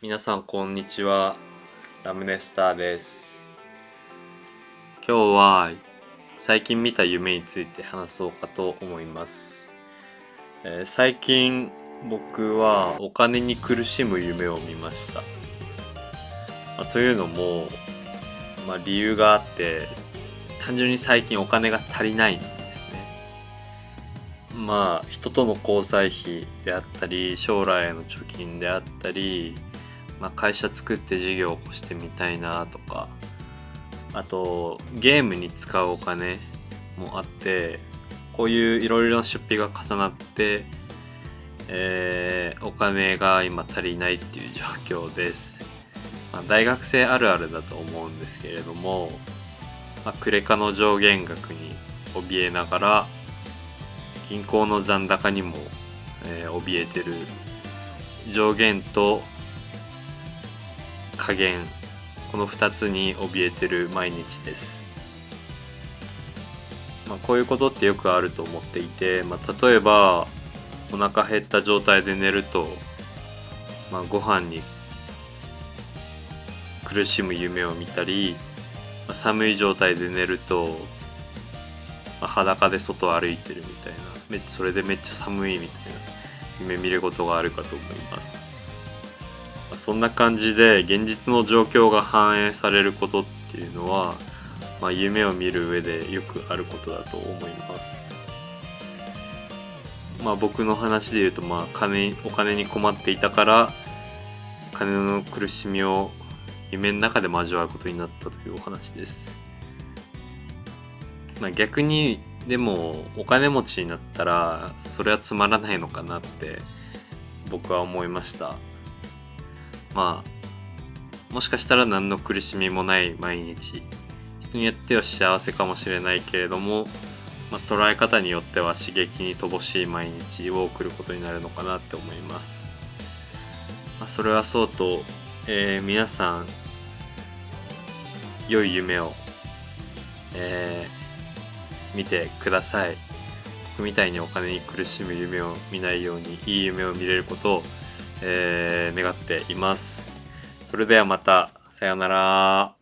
皆さんこんにちは。ラムネスターです。今日は最近見た夢について話そうかと思います、えー最近僕はお金に苦しむ夢を見ました、まあというのも、まあ、理由があって単純に最近お金が足りないんですね。まあ人との交際費であったり将来への貯金であったり、まあ、会社作って事業を起こしてみたいなとかあとゲームに使うお金もあってこういういろいろな出費が重なって、えーお金が今足りないっていう状況です、まあ、大学生あるあるだと思うんですけれども、まあ、クレカの上限額に怯えながら銀行の残高にも、えー怯えてる上限と下限この2つに怯えてる毎日です、まあ、こういうことってよくあると思っていて、まあ、例えばお腹減った状態で寝ると、まあ、ご飯に苦しむ夢を見たり、まあ寒い状態で寝ると、まあ裸で外を歩いてるみたいなめそれでめっちゃ寒いみたいな夢見ることがあるかと思います、そんな感じで現実の状況が反映されることっていうのは、まあ、夢を見る上でよくあることだと思いますまあ僕の話で言うとまあ金お金に困っていたから金の苦しみを夢の中で交わることになったというお話です。まあ、逆にでもお金持ちになったらそれはつまらないのかなって僕は思いました。まあもしかしたら何の苦しみもない毎日人によっては幸せかもしれないけれども、まあ、捉え方によっては刺激に乏しい毎日を送ることになるのかなって思います。まあ、それはそうと、えー皆さん良い夢を、えー見てください僕みたいにお金に苦しむ夢を見ないようにいい夢を見れることを、えー願っています。それではまたさようなら。